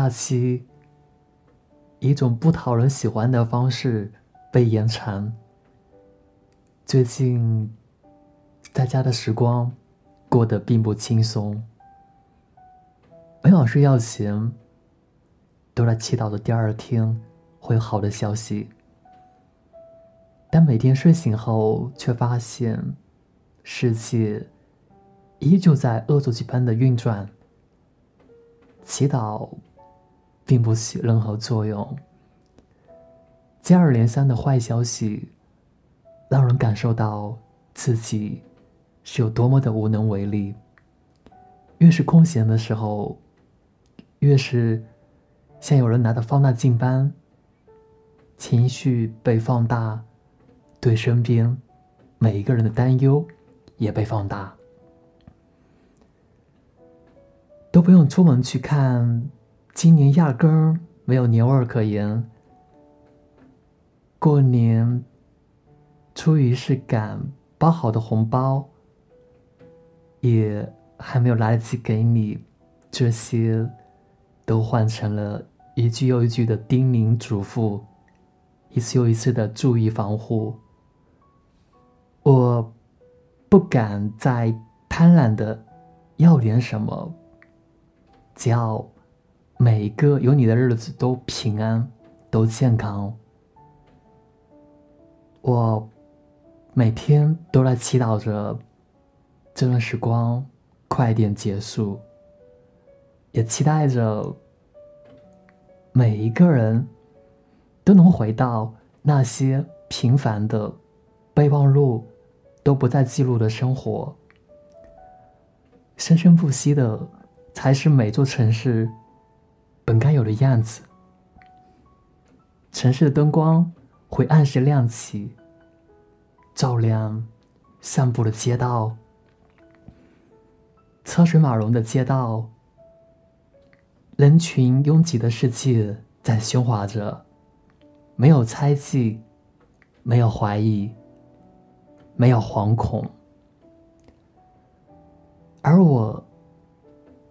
假期以，一种不讨人喜欢的方式被延长。最近在家的时光过得并不轻松，每晚睡觉前都在祈祷着第二天会有好的消息，但每天睡醒后却发现世界依旧在恶作剧般的运转。祈祷并不起任何作用，接二连三的坏消息让人感受到自己是有多么的无能为力。越是空闲的时候，越是像有人拿着放大镜般，情绪被放大，对身边每一个人的担忧也被放大。都不用出门去看，今年压根儿没有年味儿可言。过年出于仪式感，包好的红包也还没有来得及给你，这些都换成了一句又一句的叮咛嘱咐，一次又一次的注意防护。我不敢再贪婪的要点什么。只要每一个有你的日子都平安，都健康。我每天都在祈祷着这段时光快点结束，也期待着每一个人都能回到那些平凡的备忘录都不再记录的生活，生生不息的。才是每座城市本该有的样子。城市的灯光会按时亮起，照亮散步的街道。车水马龙的街道，人群拥挤的世界在喧哗着，没有猜忌，没有怀疑，没有惶恐，而我。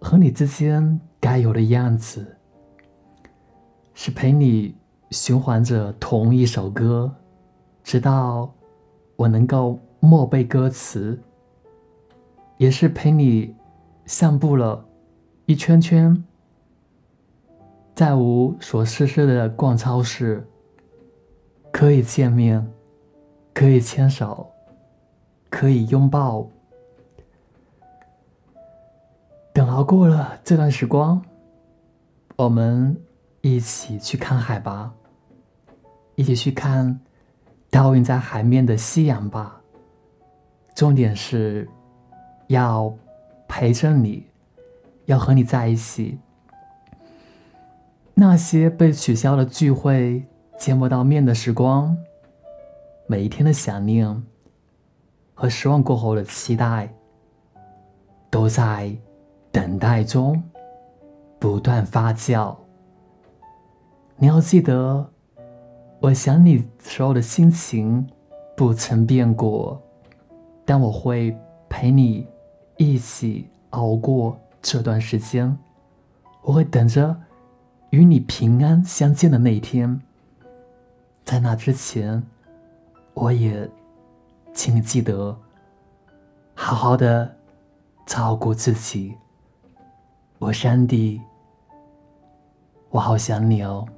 和你之间该有的样子，是陪你循环着同一首歌，直到我能够默背歌词；也是陪你散步了一圈圈，再无所事事的逛超市，可以见面，可以牵手，可以拥抱。等熬过了这段时光，我们一起去看海吧，一起去看倒映在海面的夕阳吧。重点是，要陪着你，要和你在一起。那些被取消的聚会、见不到面的时光，每一天的想念和失望过后的期待，都在。等待中，不断发酵。你要记得，我想你时候的心情不曾变过，但我会陪你一起熬过这段时间。我会等着与你平安相见的那一天。在那之前，我也请你记得好好的照顾自己。我是安迪，我好想你哦。